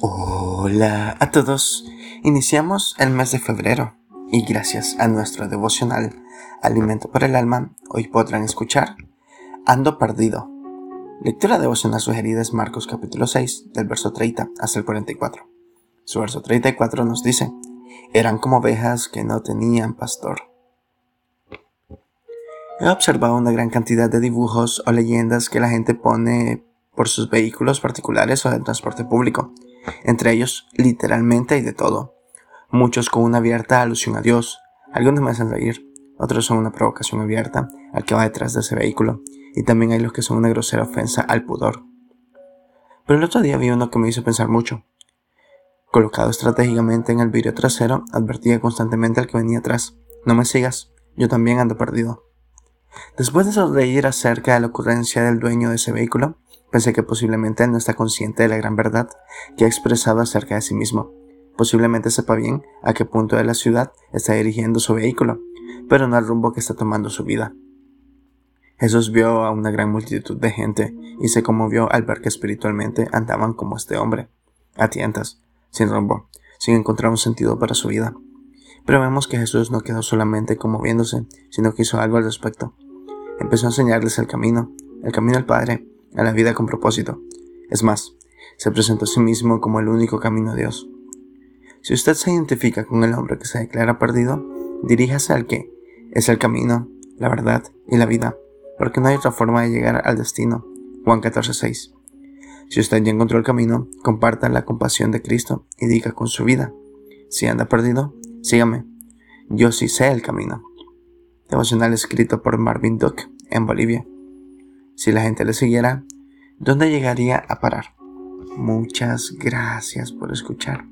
Hola a todos. Iniciamos el mes de febrero y gracias a nuestro devocional Alimento para el Alma, hoy podrán escuchar Ando Perdido. Lectura devocional sugerida es Marcos capítulo 6, del verso 30 hasta el 44. Su verso 34 nos dice, eran como ovejas que no tenían pastor. He observado una gran cantidad de dibujos o leyendas que la gente pone por sus vehículos particulares o del transporte público entre ellos, literalmente hay de todo. Muchos con una abierta alusión a Dios, algunos me hacen reír, otros son una provocación abierta al que va detrás de ese vehículo, y también hay los que son una grosera ofensa al pudor. Pero el otro día vi uno que me hizo pensar mucho. Colocado estratégicamente en el vidrio trasero, advertía constantemente al que venía atrás, no me sigas, yo también ando perdido. Después de sonreír acerca de la ocurrencia del dueño de ese vehículo, Pensé que posiblemente él no está consciente de la gran verdad que ha expresado acerca de sí mismo. Posiblemente sepa bien a qué punto de la ciudad está dirigiendo su vehículo, pero no al rumbo que está tomando su vida. Jesús vio a una gran multitud de gente y se conmovió al ver que espiritualmente andaban como este hombre, a tientas, sin rumbo, sin encontrar un sentido para su vida. Pero vemos que Jesús no quedó solamente conmoviéndose, sino que hizo algo al respecto. Empezó a enseñarles el camino, el camino al Padre, a la vida con propósito. Es más, se presentó a sí mismo como el único camino a Dios. Si usted se identifica con el hombre que se declara perdido, diríjase al que es el camino, la verdad y la vida, porque no hay otra forma de llegar al destino. Juan 14:6. Si usted ya encontró el camino, comparta la compasión de Cristo y diga con su vida, si anda perdido, sígame, yo sí sé el camino. Devocional escrito por Marvin Duck en Bolivia. Si la gente le siguiera, ¿dónde llegaría a parar? Muchas gracias por escuchar.